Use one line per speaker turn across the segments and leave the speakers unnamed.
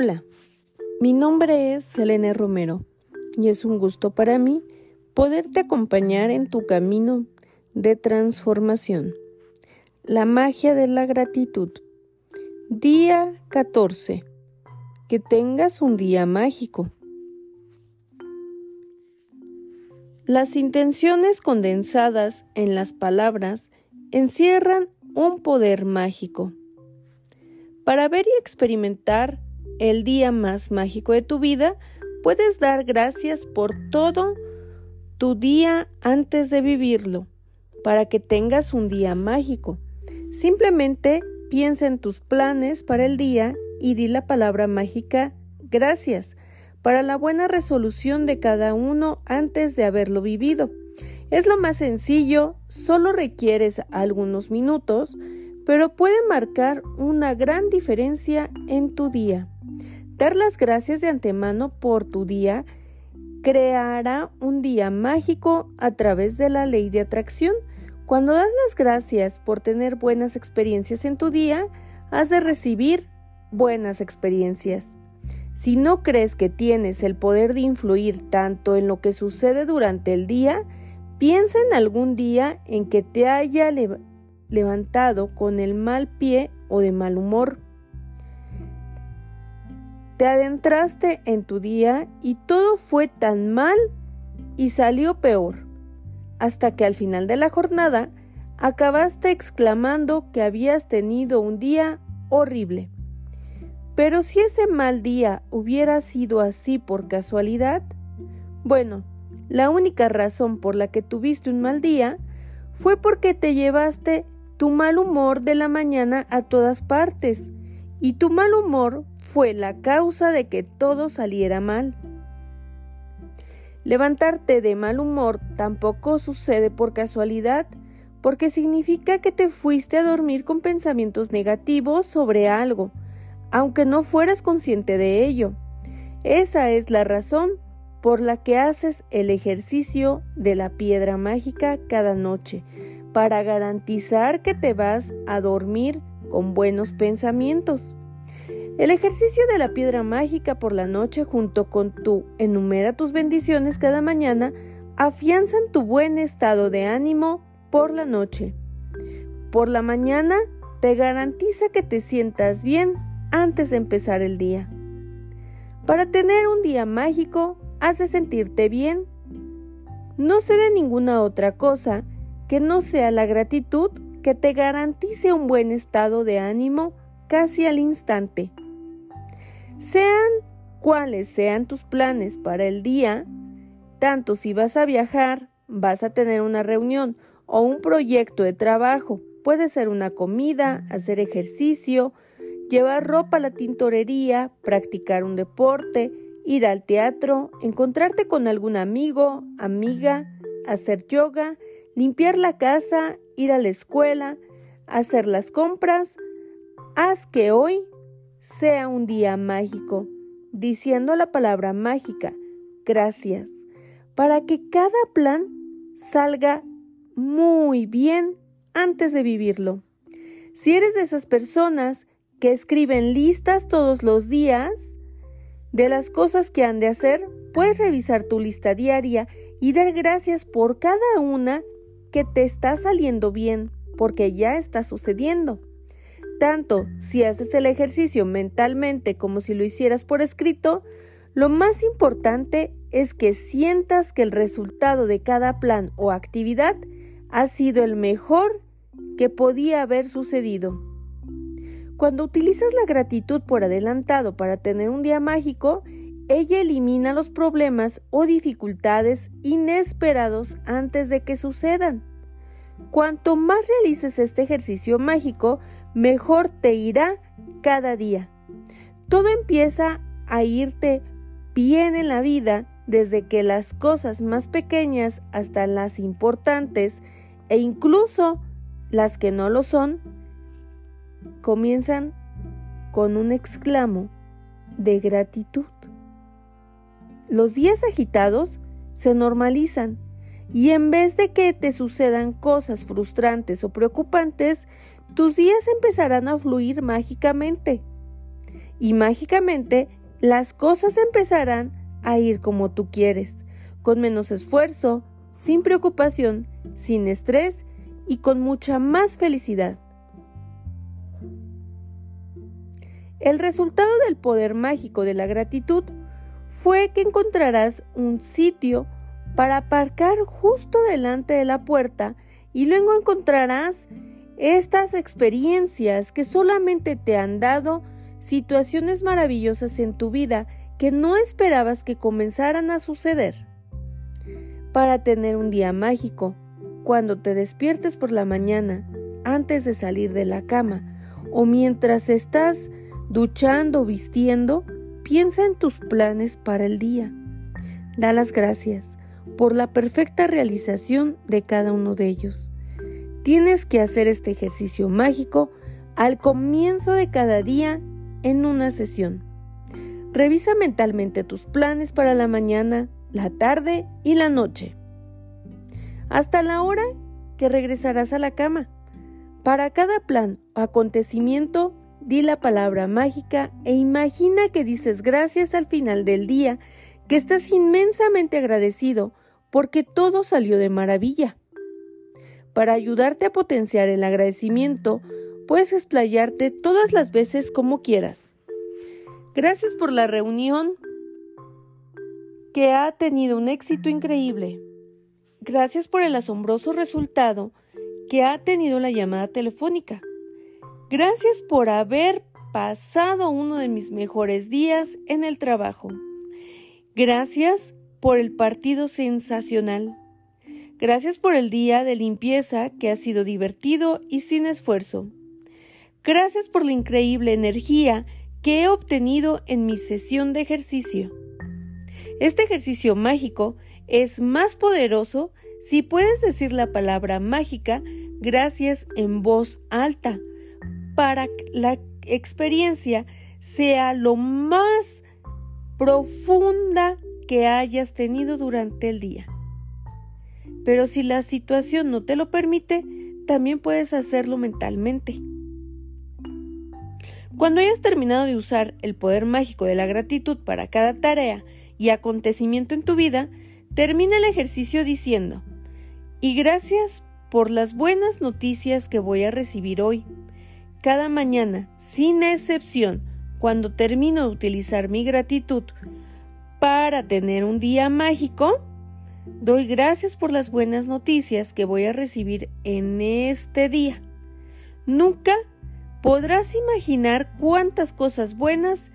Hola, mi nombre es Selene Romero y es un gusto para mí poderte acompañar en tu camino de transformación. La magia de la gratitud. Día 14. Que tengas un día mágico. Las intenciones condensadas en las palabras encierran un poder mágico. Para ver y experimentar el día más mágico de tu vida, puedes dar gracias por todo tu día antes de vivirlo, para que tengas un día mágico. Simplemente piensa en tus planes para el día y di la palabra mágica gracias para la buena resolución de cada uno antes de haberlo vivido. Es lo más sencillo, solo requieres algunos minutos, pero puede marcar una gran diferencia en tu día. Dar las gracias de antemano por tu día creará un día mágico a través de la ley de atracción. Cuando das las gracias por tener buenas experiencias en tu día, has de recibir buenas experiencias. Si no crees que tienes el poder de influir tanto en lo que sucede durante el día, piensa en algún día en que te haya levantado con el mal pie o de mal humor. Te adentraste en tu día y todo fue tan mal y salió peor, hasta que al final de la jornada acabaste exclamando que habías tenido un día horrible. Pero si ese mal día hubiera sido así por casualidad, bueno, la única razón por la que tuviste un mal día fue porque te llevaste tu mal humor de la mañana a todas partes, y tu mal humor fue la causa de que todo saliera mal. Levantarte de mal humor tampoco sucede por casualidad, porque significa que te fuiste a dormir con pensamientos negativos sobre algo, aunque no fueras consciente de ello. Esa es la razón por la que haces el ejercicio de la piedra mágica cada noche, para garantizar que te vas a dormir con buenos pensamientos. El ejercicio de la piedra mágica por la noche junto con tu enumera tus bendiciones cada mañana afianzan tu buen estado de ánimo por la noche. Por la mañana te garantiza que te sientas bien antes de empezar el día. Para tener un día mágico, has sentirte bien. No sé de ninguna otra cosa que no sea la gratitud que te garantice un buen estado de ánimo casi al instante. Sean cuales sean tus planes para el día, tanto si vas a viajar, vas a tener una reunión o un proyecto de trabajo, puede ser una comida, hacer ejercicio, llevar ropa a la tintorería, practicar un deporte, ir al teatro, encontrarte con algún amigo, amiga, hacer yoga, limpiar la casa, ir a la escuela, hacer las compras. Haz que hoy sea un día mágico, diciendo la palabra mágica, gracias, para que cada plan salga muy bien antes de vivirlo. Si eres de esas personas que escriben listas todos los días de las cosas que han de hacer, puedes revisar tu lista diaria y dar gracias por cada una que te está saliendo bien, porque ya está sucediendo. Tanto si haces el ejercicio mentalmente como si lo hicieras por escrito, lo más importante es que sientas que el resultado de cada plan o actividad ha sido el mejor que podía haber sucedido. Cuando utilizas la gratitud por adelantado para tener un día mágico, ella elimina los problemas o dificultades inesperados antes de que sucedan. Cuanto más realices este ejercicio mágico, mejor te irá cada día. Todo empieza a irte bien en la vida desde que las cosas más pequeñas hasta las importantes e incluso las que no lo son comienzan con un exclamo de gratitud. Los días agitados se normalizan y en vez de que te sucedan cosas frustrantes o preocupantes, tus días empezarán a fluir mágicamente. y mágicamente las cosas empezarán a ir como tú quieres, con menos esfuerzo, sin preocupación, sin estrés y con mucha más felicidad. El resultado del poder mágico de la gratitud fue que encontrarás un sitio para aparcar justo delante de la puerta y luego encontrarás estas experiencias que solamente te han dado situaciones maravillosas en tu vida que no esperabas que comenzaran a suceder. Para tener un día mágico, cuando te despiertes por la mañana, antes de salir de la cama, o mientras estás duchando o vistiendo, piensa en tus planes para el día. Da las gracias por la perfecta realización de cada uno de ellos. Tienes que hacer este ejercicio mágico al comienzo de cada día en una sesión. Revisa mentalmente tus planes para la mañana, la tarde y la noche. Hasta la hora que regresarás a la cama. Para cada plan o acontecimiento, di la palabra mágica e imagina que dices gracias al final del día, que estás inmensamente agradecido porque todo salió de maravilla. Para ayudarte a potenciar el agradecimiento, puedes explayarte todas las veces como quieras. Gracias por la reunión que ha tenido un éxito increíble. Gracias por el asombroso resultado que ha tenido la llamada telefónica. Gracias por haber pasado uno de mis mejores días en el trabajo. Gracias por el partido sensacional. Gracias por el día de limpieza que ha sido divertido y sin esfuerzo. Gracias por la increíble energía que he obtenido en mi sesión de ejercicio. Este ejercicio mágico es más poderoso si puedes decir la palabra mágica gracias en voz alta para que la experiencia sea lo más profunda que hayas tenido durante el día. Pero si la situación no te lo permite, también puedes hacerlo mentalmente. Cuando hayas terminado de usar el poder mágico de la gratitud para cada tarea y acontecimiento en tu vida, termina el ejercicio diciendo, y gracias por las buenas noticias que voy a recibir hoy. Cada mañana, sin excepción, cuando termino de utilizar mi gratitud para tener un día mágico, doy gracias por las buenas noticias que voy a recibir en este día. Nunca podrás imaginar cuántas cosas buenas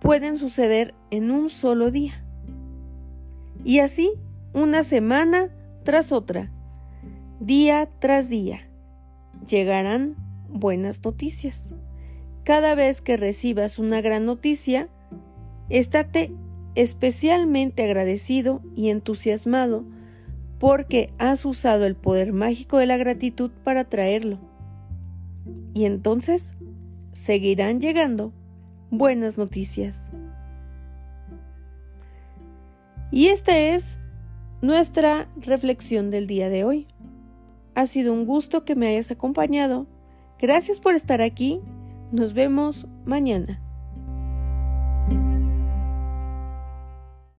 pueden suceder en un solo día. Y así, una semana tras otra, día tras día, llegarán buenas noticias. Cada vez que recibas una gran noticia, estate especialmente agradecido y entusiasmado porque has usado el poder mágico de la gratitud para traerlo. Y entonces seguirán llegando buenas noticias. Y esta es nuestra reflexión del día de hoy. Ha sido un gusto que me hayas acompañado Gracias por estar aquí. Nos vemos mañana.